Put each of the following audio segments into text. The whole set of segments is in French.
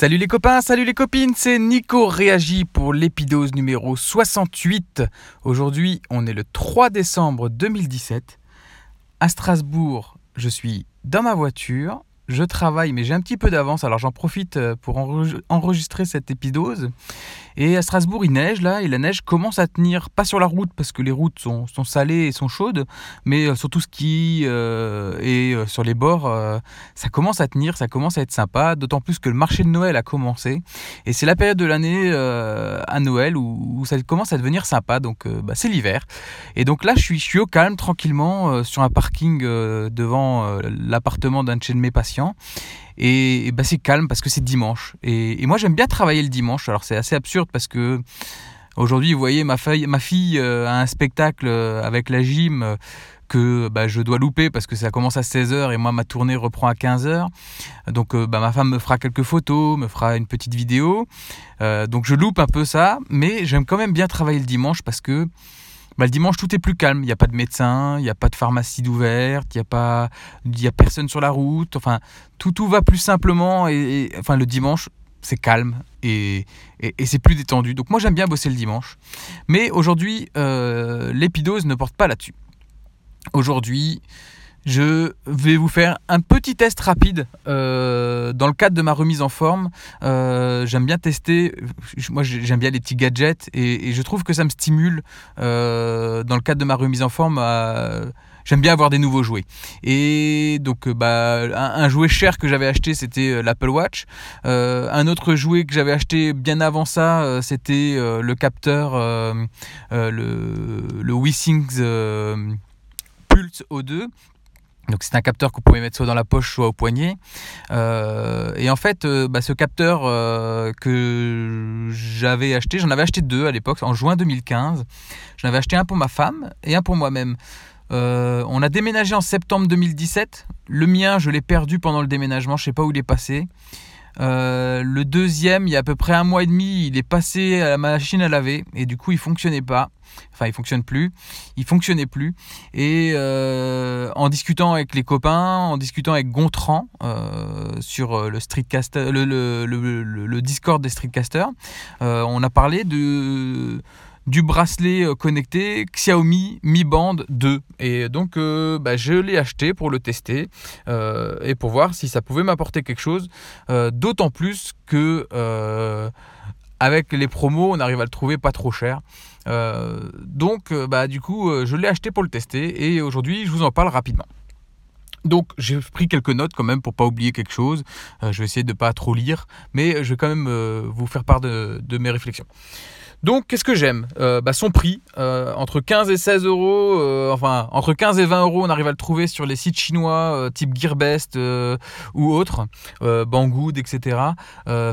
Salut les copains, salut les copines, c'est Nico Réagi pour l'épidose numéro 68. Aujourd'hui, on est le 3 décembre 2017. À Strasbourg, je suis dans ma voiture, je travaille, mais j'ai un petit peu d'avance, alors j'en profite euh, pour enregistrer cette épidose. Et à Strasbourg, il neige là, et la neige commence à tenir, pas sur la route parce que les routes sont, salées et sont chaudes, mais euh, sur tout ce qui euh, et euh, sur les bords, ça commence à tenir, ça commence à être sympa, d'autant plus que le marché de Noël a commencé. Et c'est la période de l'année à Noël où, ça commence à devenir sympa, donc bah, c'est l'hiver. Et donc là, je suis, au calme, tranquillement, sur un parking devant l'appartement d'un de mes patients. Et, bah, c'est calme parce que c'est dimanche. Et, moi, j'aime bien travailler le dimanche. Alors, c'est assez absurde parce que aujourd'hui, vous voyez, ma fille euh, a un spectacle euh, avec la gym euh, que bah, je dois louper parce que ça commence à 16h et moi ma tournée reprend à 15h. Donc bah, ma femme me fera quelques photos, me fera une petite vidéo. donc je loupe un peu ça, mais j'aime quand même bien travailler le dimanche parce que bah, le dimanche, tout est plus calme. Il n'y a pas de médecin, il n'y a pas de pharmacie d'ouverte, il n'y a, pas, a personne sur la route. Enfin, tout, tout va plus simplement. Et, enfin, le dimanche, c'est calme et, et, c'est plus détendu. Donc moi, j'aime bien bosser le dimanche. Mais aujourd'hui, euh, l'épidose ne porte pas là-dessus. Aujourd'hui, je vais vous faire un petit test rapide euh, dans le cadre de ma remise en forme. Euh, j'aime bien tester, moi j'aime bien les petits gadgets et, je trouve que ça me stimule euh, dans le cadre de ma remise en forme. J'aime bien avoir des nouveaux jouets. Et donc, bah, un, jouet cher que j'avais acheté, c'était l'Apple Watch. un autre jouet que j'avais acheté bien avant ça, c'était le capteur, le, le Pulse O2 donc c'est un capteur que vous pouvez mettre soit dans la poche, soit au poignet. Euh, et en fait, euh, bah, ce capteur euh, que j'avais acheté, j'en avais acheté deux à l'époque, en juin 2015. J'en avais acheté un pour ma femme et un pour moi-même. on a déménagé en septembre 2017. Le mien, je l'ai perdu pendant le déménagement, je ne sais pas où il est passé. Le deuxième, il y a à peu près un mois et demi, il est passé à la machine à laver et du coup il fonctionnait pas. Enfin, il fonctionne plus. Il fonctionnait plus. Et euh, en discutant avec les copains, en discutant avec Gontran euh, sur euh, le le, le, Discord des streetcasters, on a parlé de du bracelet connecté Xiaomi Mi Band 2. Et donc, bah, je l'ai acheté pour le tester et pour voir si ça pouvait m'apporter quelque chose. D'autant plus que avec les promos, on arrive à le trouver pas trop cher. Euh, donc, euh, bah, du coup, euh, je l'ai acheté pour le tester et aujourd'hui, je vous en parle rapidement. Donc j'ai pris quelques notes quand même pour pas oublier quelque chose. je vais essayer de pas trop lire, mais je vais quand même vous faire part de mes réflexions. Donc, qu'est-ce que j'aime? Euh, bah, Son prix, euh, entre 15 et 16 euros, euh, enfin, entre 15 et 20 euros, on arrive à le trouver sur les sites chinois type Gearbest ou autres, Banggood, etc.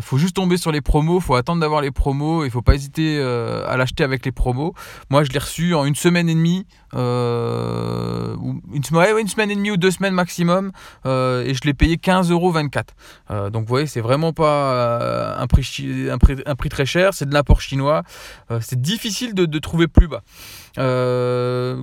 faut juste tomber sur les promos, faut attendre d'avoir les promos, il faut pas hésiter à l'acheter avec les promos. Moi, je l'ai reçu en une semaine et demie, une, semaine et demie ou deux semaines maximum, et je l'ai payé 15 euros 24. donc, vous voyez, c'est vraiment pas un prix, très cher, c'est de l'apport chinois. Euh, c'est difficile de, trouver plus bas.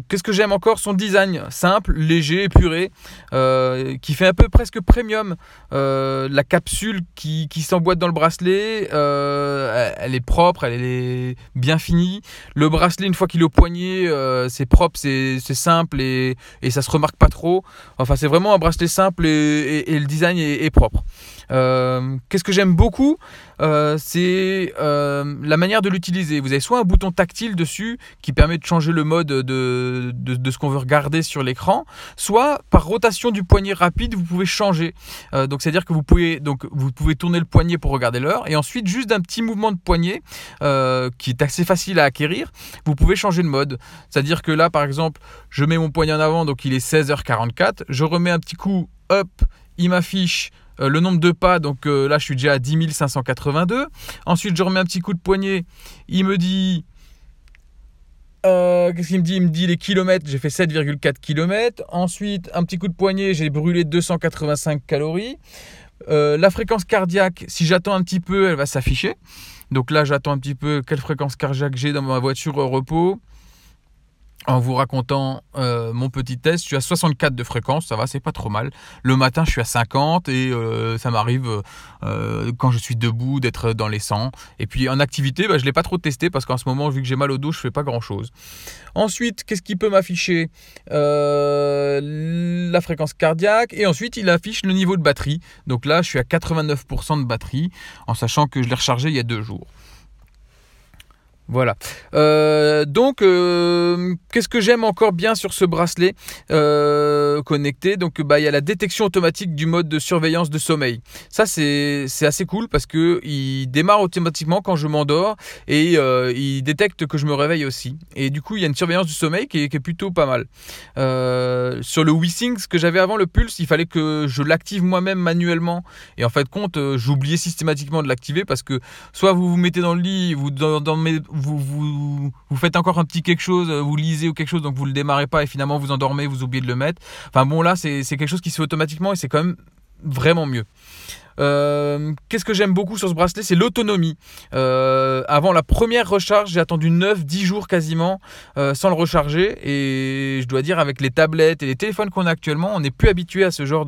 Euh, qu'est-ce que j'aime encore? Son design simple, léger, épuré, euh, qui fait un peu presque premium. la capsule qui, s'emboîte dans le bracelet, elle est propre, elle est bien finie. Le bracelet, une fois qu'il est au poignet, c'est propre, c'est simple et, ça se remarque pas trop. Enfin, c'est vraiment un bracelet simple et, le design est propre. Euh, qu'est-ce que j'aime beaucoup? Euh, C'est euh, la manière de l'utiliser. Vous avez soit un bouton tactile dessus qui permet de changer le mode de, de, ce qu'on veut regarder sur l'écran, soit par rotation du poignet rapide, vous pouvez changer. donc c'est-à-dire que vous pouvez, donc, vous pouvez tourner le poignet pour regarder l'heure et ensuite juste d'un petit mouvement de poignet qui est assez facile à acquérir, vous pouvez changer de mode. C'est-à-dire que là par exemple, je mets mon poignet en avant, donc il est 16h44, je remets un petit coup, hop, il m'affiche euh, le nombre de pas, donc euh, là je suis déjà à 10 582. Ensuite je remets un petit coup de poignet, il me dit... Euh, qu'est-ce qu'il me dit? Il me dit les kilomètres, j'ai fait 7,4 km. Ensuite, un petit coup de poignet, j'ai brûlé 285 calories. la fréquence cardiaque, si j'attends un petit peu, elle va s'afficher. Donc là, j'attends un petit peu quelle fréquence cardiaque j'ai dans ma voiture au repos. En vous racontant euh, mon petit test. Je suis à 64 de fréquence, ça va, c'est pas trop mal. Le matin, je suis à 50 et euh, ça m'arrive euh, quand je suis debout d'être dans les 100. Et puis en activité, bah, je l'ai pas trop testé parce qu'en ce moment, vu que j'ai mal au dos, je fais pas grand chose. Ensuite, qu'est-ce qui peut m'afficher? La fréquence cardiaque et ensuite il affiche le niveau de batterie. Donc là, je suis à 89% de batterie en sachant que je l'ai rechargé il y a deux jours. Voilà. Euh, donc, euh, qu'est-ce que j'aime encore bien sur ce bracelet euh, connecté? Donc, bah, il y a la détection automatique du mode de surveillance de sommeil. Ça, c'est assez cool parce que il démarre automatiquement quand je m'endors et il détecte que je me réveille aussi. Et du coup, il y a une surveillance du sommeil qui est, plutôt pas mal. sur le WeSync, que j'avais avant le Pulse, il fallait que je l'active moi-même manuellement. Et en fait, compte, j'oubliais systématiquement de l'activer parce que soit vous vous mettez dans le lit, vous dormez vous, vous, vous, faites encore un petit quelque chose, euh, vous lisez ou quelque chose, donc vous le démarrez pas et finalement vous endormez, vous oubliez de le mettre. Enfin bon, là, c'est quelque chose qui se fait automatiquement et c'est quand même vraiment mieux. Euh, qu'est-ce que j'aime beaucoup sur ce bracelet C'est l'autonomie. Euh, avant la première recharge, j'ai attendu 9-10 jours quasiment sans le recharger. Et je dois dire, avec les tablettes et les téléphones qu'on a actuellement, on n'est plus habitué à ce genre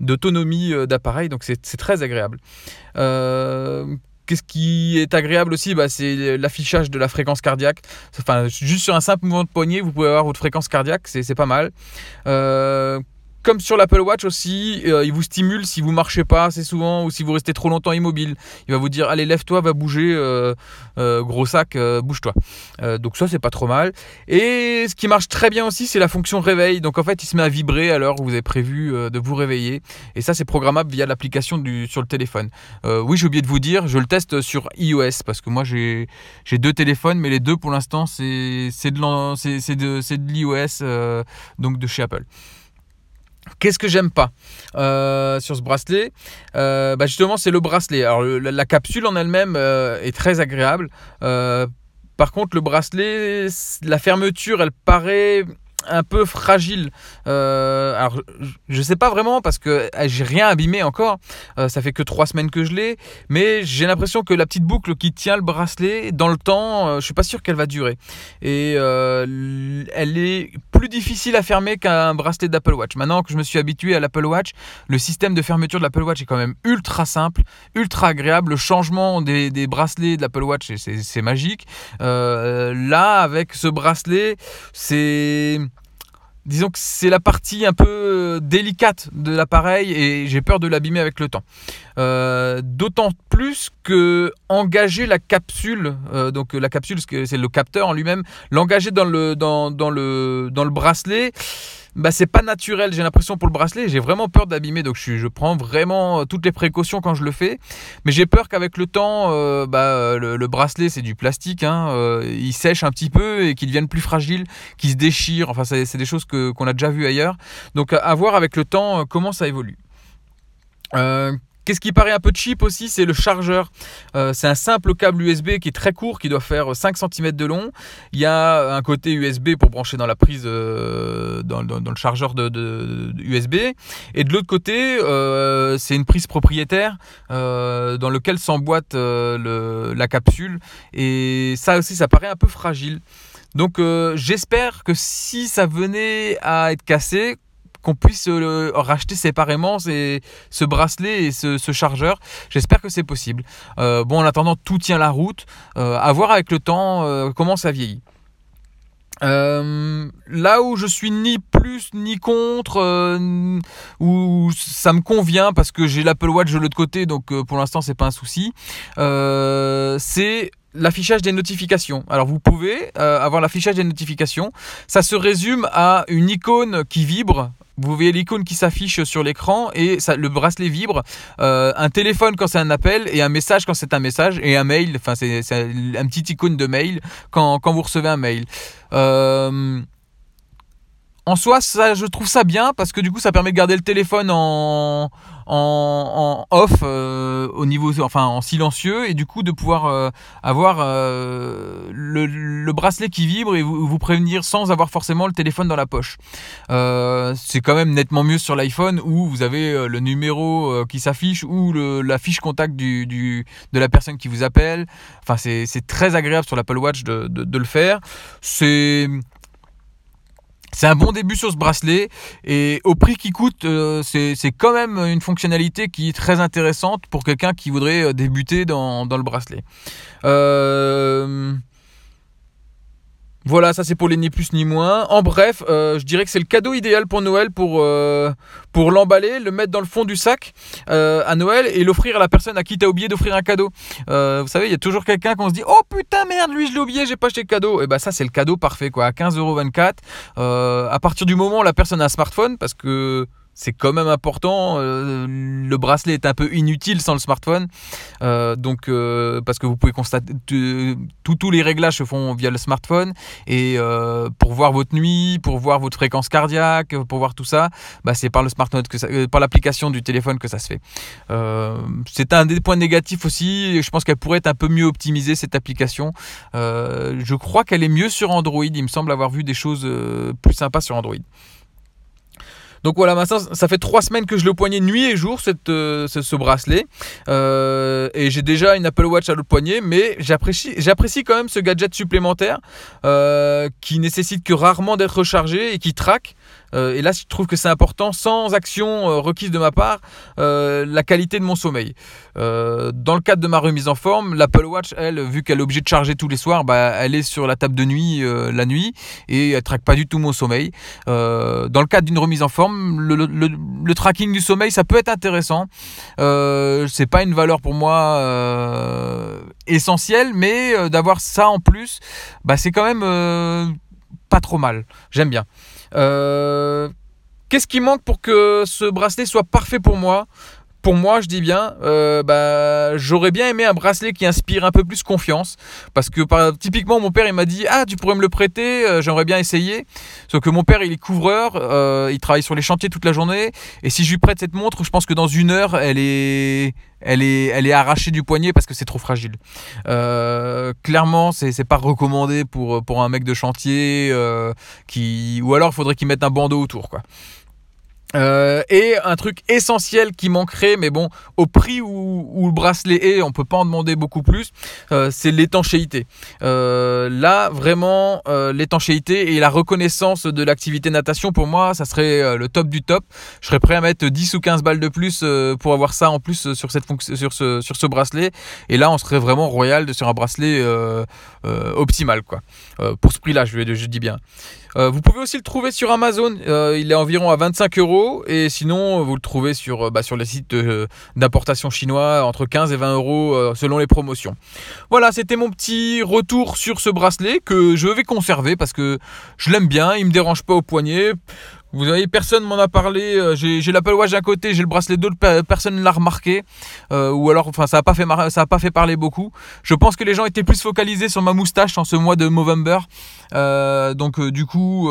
d'autonomie d'appareil. Donc c'est très agréable. Qu'est-ce qui est agréable aussi bah, C'est l'affichage de la fréquence cardiaque. Enfin, juste sur un simple mouvement de poignet, vous pouvez avoir votre fréquence cardiaque, c'est pas mal. Euh, comme sur l'Apple Watch aussi, euh, il vous stimule si vous marchez pas assez souvent ou si vous restez trop longtemps immobile. Il va vous dire allez lève-toi, va bouger, euh, euh, gros sac, bouge-toi. donc ça c'est pas trop mal. Et ce qui marche très bien aussi, c'est la fonction réveil. Donc en fait, il se met à vibrer à l'heure où vous avez prévu de vous réveiller. Et ça c'est programmable via l'application sur le téléphone. oui, j'ai oublié de vous dire, je le teste sur iOS parce que moi j'ai deux téléphones, mais les deux pour l'instant c'est de, l'iOS donc de chez Apple. Qu'est-ce que j'aime pas euh, sur ce bracelet euh, bah Justement, c'est le bracelet. Alors, la, capsule en elle-même euh, est très agréable. par contre, le bracelet, la fermeture, elle paraît un peu fragile. Euh, alors, je sais pas vraiment parce que eh, j'ai rien abîmé encore. Ça fait que trois semaines que je l'ai, mais j'ai l'impression que la petite boucle qui tient le bracelet dans le temps, euh, je suis pas sûr qu'elle va durer. Et elle est plus difficile à fermer qu'un bracelet d'Apple Watch. Maintenant que je me suis habitué à l'Apple Watch, le système de fermeture de l'Apple Watch est quand même ultra simple, ultra agréable. Le changement des, des bracelets de l'Apple Watch, c'est magique. là, avec ce bracelet, c'est disons que c'est la partie un peu euh, délicate de l'appareil et j'ai peur de l'abîmer avec le temps. Euh, d'autant plus que engager la capsule, euh, donc la capsule c'est le capteur en lui-même, l'engager dans le, dans, dans, le, dans le bracelet, bah, c'est pas naturel, j'ai l'impression pour le bracelet, j'ai vraiment peur d'abîmer, donc je, je, prends vraiment euh, toutes les précautions quand je le fais, mais j'ai peur qu'avec le temps, euh, bah, le, bracelet c'est du plastique, hein, euh, il sèche un petit peu et qu'il devienne plus fragile, qu'il se déchire, enfin c'est des choses qu'on a déjà vues ailleurs, donc à voir avec le temps comment ça évolue. Qu'est-ce qui paraît un peu cheap aussi, c'est le chargeur. Euh, c'est un simple câble USB qui est très court, qui doit faire 5 cm de long. Il y a un côté USB pour brancher dans la prise, euh, dans, le chargeur de, USB. Et de l'autre côté, euh, c'est une prise propriétaire dans lequel s'emboîte la capsule. Et ça aussi, ça paraît un peu fragile. Donc j'espère que si ça venait à être cassé, qu'on puisse euh, racheter séparément ce bracelet et ce, chargeur. J'espère que c'est possible. Euh, bon, en attendant, tout tient la route. Euh, à voir avec le temps comment ça vieillit. là où je suis ni plus ni contre, où ça me convient parce que j'ai l'Apple Watch de l'autre côté, donc pour l'instant c'est pas un souci, c'est l'affichage des notifications. Alors vous pouvez avoir l'affichage des notifications. Ça se résume à une icône qui vibre vous voyez l'icône qui s'affiche sur l'écran et ça, le bracelet vibre. Euh, un téléphone quand c'est un appel et un message quand c'est un message et un mail. Enfin, c'est un petit icône de mail quand, quand vous recevez un mail. Euh, en soi, ça, je trouve ça bien parce que du coup, ça permet de garder le téléphone en, en, off, euh, au niveau, enfin en silencieux, et du coup de pouvoir euh, avoir euh, le, bracelet qui vibre et vous, prévenir sans avoir forcément le téléphone dans la poche. c'est quand même nettement mieux sur l'iPhone où vous avez le numéro qui s'affiche ou la fiche contact du, de la personne qui vous appelle. Enfin, c'est très agréable sur l'Apple Watch de, de le faire. C'est c'est un bon début sur ce bracelet et au prix qu'il coûte, euh, c'est quand même une fonctionnalité qui est très intéressante pour quelqu'un qui voudrait euh, débuter dans, dans le bracelet. Euh, voilà, ça c'est pour les ni plus ni moins. En bref, euh, je dirais que c'est le cadeau idéal pour Noël pour, euh, pour l'emballer, le mettre dans le fond du sac euh, à Noël et l'offrir à la personne à qui t'as oublié d'offrir un cadeau. vous savez, il y a toujours quelqu'un qu'on se dit Oh putain, merde, lui je l'ai oublié, j'ai pas acheté de cadeau. Et bah ça c'est le cadeau parfait quoi, à 15,24€. à partir du moment où la personne a un smartphone, parce que c'est quand même important. Euh, le bracelet est un peu inutile sans le smartphone. Euh, donc, euh, parce que vous pouvez constater, tous les réglages se font via le smartphone. Et pour voir votre nuit, pour voir votre fréquence cardiaque, pour voir tout ça, bah, c'est par le smartphone, par l'application du téléphone que ça se fait. c'est un des points négatifs aussi. Je pense qu'elle pourrait être un peu mieux optimisée, cette application. je crois qu'elle est mieux sur Android. Il me semble avoir vu des choses plus sympas sur Android. Donc voilà, maintenant, ça fait trois semaines que je le poignet nuit et jour, cette, euh, ce, bracelet. Euh, et j'ai déjà une Apple Watch à l'autre poignet, mais j'apprécie, j'apprécie quand même ce gadget supplémentaire euh, qui nécessite que rarement d'être rechargé et qui traque. Euh, et là, je trouve que c'est important, sans action euh, requise de ma part, euh, la qualité de mon sommeil. dans le cadre de ma remise en forme, l'Apple Watch, elle, vu qu'elle est obligée de charger tous les soirs, bah, elle est sur la table de nuit la nuit et elle traque pas du tout mon sommeil. dans le cadre d'une remise en forme, le, tracking du sommeil, ça peut être intéressant. c'est pas une valeur pour moi essentielle, mais d'avoir ça en plus, bah, c'est quand même pas trop mal. J'aime bien. Euh, qu'est-ce qui manque pour que ce bracelet soit parfait pour moi? Pour moi, je dis bien, euh, bah, j'aurais bien aimé un bracelet qui inspire un peu plus confiance. Parce que typiquement, mon père, il m'a dit Ah, tu pourrais me le prêter, euh, j'aimerais bien essayer. Sauf que mon père, il est couvreur, il travaille sur les chantiers toute la journée. Et si je lui prête cette montre, je pense que dans une heure, elle est, elle est, elle est arrachée du poignet parce que c'est trop fragile. Euh, clairement, c'est, pas recommandé pour, pour un mec de chantier euh, qui, ou alors il faudrait qu'il mette un bandeau autour, quoi. Euh, et un truc essentiel qui manquerait, mais bon, au prix où, le bracelet est, on peut pas en demander beaucoup plus, euh, c'est l'étanchéité. Euh, là, vraiment, l'étanchéité et la reconnaissance de l'activité natation, pour moi, ça serait le top du top. Je serais prêt à mettre 10 ou 15 balles de plus pour avoir ça en plus sur, cette sur, ce, sur ce bracelet. Et là, on serait vraiment royal sur un bracelet optimal, quoi. pour ce prix-là, je, je dis bien. Vous pouvez aussi le trouver sur Amazon. Il est environ à 25 euros. Et sinon, vous le trouvez sur, euh, bah, sur les sites d'importation chinois entre 15 et 20 euros selon les promotions. Voilà, c'était mon petit retour sur ce bracelet que je vais conserver parce que je l'aime bien. Il me dérange pas au poignet. Vous voyez, personne m'en a parlé. Euh, j'ai l'Apple Watch d'un côté, j'ai le bracelet d'autre, personne ne l'a remarqué. Euh, ou alors, enfin, ça n'a pas, fait pas fait parler beaucoup. Je pense que les gens étaient plus focalisés sur ma moustache en ce mois de November. Euh, donc, du coup,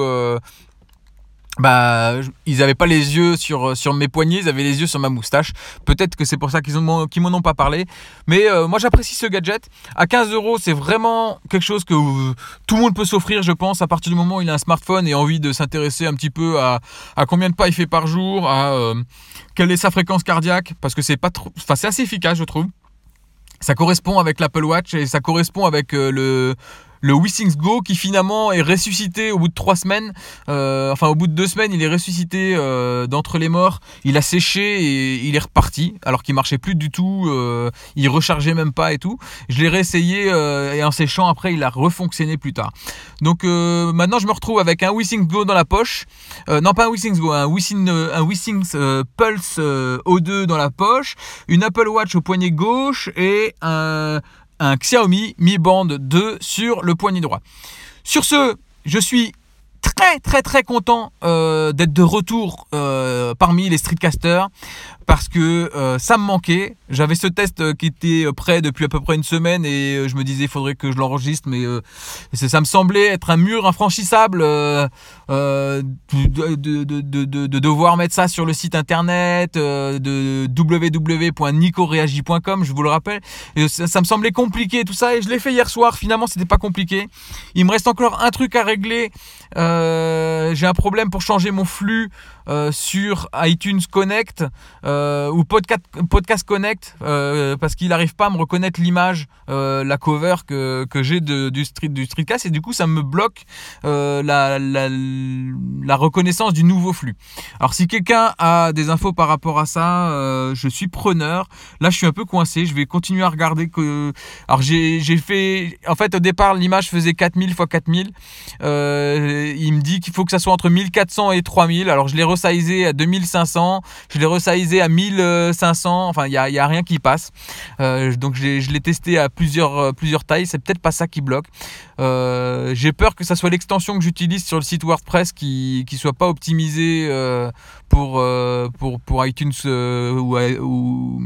bah, ils n'avaient pas les yeux sur, sur mes poignets, ils avaient les yeux sur ma moustache. Peut-être que c'est pour ça qu'ils m'en ont pas parlé. Mais euh, moi, j'apprécie ce gadget. À 15 euros, c'est vraiment quelque chose que euh, tout le monde peut s'offrir, je pense, à partir du moment où il a un smartphone et envie de s'intéresser un petit peu à, à, combien de pas il fait par jour, à euh, quelle est sa fréquence cardiaque, parce que c'est pas trop, enfin, c'est assez efficace, je trouve. Ça correspond avec l'Apple Watch et ça correspond avec le le Wissings Go qui finalement est ressuscité au bout de trois semaines, euh, enfin au bout de deux semaines, il est ressuscité euh, d'entre les morts, il a séché et il est reparti, alors qu'il marchait plus du tout, euh, il rechargeait même pas et tout. Je l'ai réessayé et en séchant après, il a refonctionné plus tard. Donc maintenant, je me retrouve avec un Wissings Go dans la poche, non pas un Wissings Go, un Wissings, un Pulse O2 dans la poche, une Apple Watch au poignet gauche et un un Xiaomi Mi Band 2 sur le poignet droit. Sur ce, je suis très très très content euh, d'être de retour euh, parmi les streetcasters parce que euh, ça me manquait. J'avais ce test euh, qui était euh, prêt depuis à peu près une semaine et je me disais il faudrait que je l'enregistre, mais ça me semblait être un mur infranchissable de, de, devoir mettre ça sur le site internet de www.nicoreagi.com, je vous le rappelle. Et ça, me semblait compliqué tout ça et je l'ai fait hier soir. Finalement, c'était pas compliqué. Il me reste encore un truc à régler. J'ai un problème pour changer mon flux sur iTunes Connect ou Podcast, Podcast Connect parce qu'il n'arrive pas à me reconnaître l'image, la cover que, que j'ai du, street, du Streetcast et du coup ça me bloque la, la, la, reconnaissance du nouveau flux. Alors si quelqu'un a des infos par rapport à ça, je suis preneur. Là je suis un peu coincé, je vais continuer à regarder que... Alors j'ai fait... En fait au départ l'image faisait 4000 x 4000. Euh, il me dit qu'il faut que ça soit entre 1400 et 3000. Alors je l'ai resizé à 2500, je l'ai resizé à 1500. Enfin, il n'y a, a, rien qui passe. Euh, donc je l'ai testé à plusieurs, euh, plusieurs tailles. C'est peut-être pas ça qui bloque. J'ai peur que ça soit l'extension que j'utilise sur le site WordPress qui ne soit pas optimisée pour, pour, iTunes ou, ou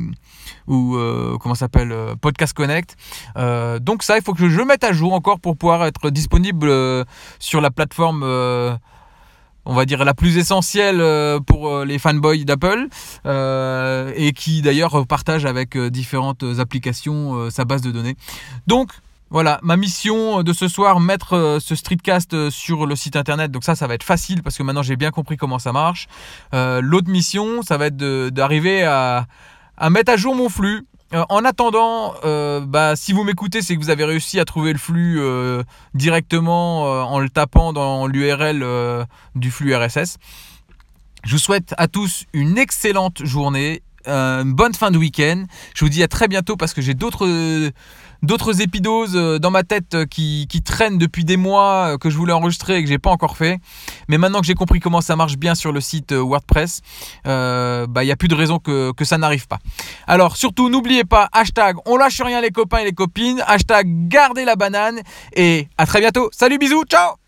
ou euh, comment s'appelle euh, Podcast Connect. Euh, donc ça, il faut que je mette à jour encore pour pouvoir être disponible sur la plateforme on va dire la plus essentielle pour les fanboys d'Apple et qui d'ailleurs partage avec différentes applications sa base de données. Donc voilà, ma mission de ce soir, mettre ce streetcast sur le site internet. Donc ça, ça va être facile parce que maintenant j'ai bien compris comment ça marche. L'autre mission, ça va être d'arriver à, à mettre à jour mon flux. Euh, en attendant, euh, bah, si vous m'écoutez, c'est que vous avez réussi à trouver le flux euh, directement en le tapant dans l'URL du flux RSS. Je vous souhaite à tous une excellente journée, une bonne fin de week-end. Je vous dis à très bientôt parce que j'ai d'autres d'autres épidoses euh, dans ma tête euh, qui, traînent depuis des mois, euh, que je voulais enregistrer et que j'ai pas encore fait. Mais maintenant que j'ai compris comment ça marche bien sur le site WordPress, bah, il n'y a plus de raison que, que ça n'arrive pas. Alors surtout, n'oubliez pas, hashtag on lâche rien les copains et les copines, hashtag gardez la banane et à très bientôt. Salut, bisous, ciao